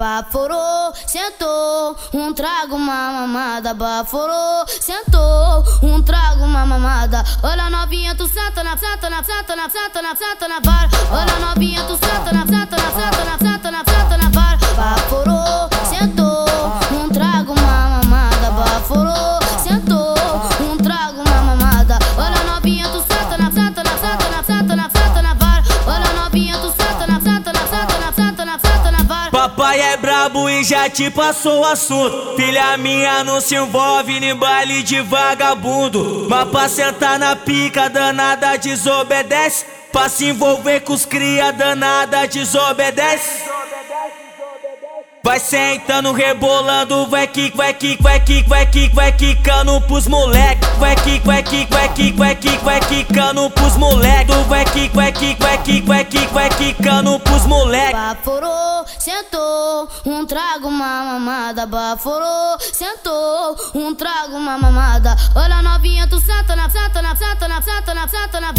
Baforou, sentou, um trago, uma mamada. Baforou, sentou, um trago, uma mamada. Olha novinha, tu senta na, senta na, senta na, senta na, senta na vara. Olha novinha, tu Papai é brabo e já te passou o assunto. Filha minha não se envolve em baile de vagabundo. Mas pra sentar na pica danada desobedece. Pra se envolver com os cria danada desobedece. Vai sentando, rebolando, vai kick, vai kick, vai kick, vai kick, vai quicando pros moleque. Vai kick, vai kick, vai kick, vai kick, vai quicando pros moleque. Vai kick, vai kick, vai kick, vai kick, vai quicando pros moleque. Baforou, sentou, um trago, uma mamada. Baforou, sentou, um trago, uma mamada. Olha novinha, tu senta na, senta na, senta na, senta na, senta na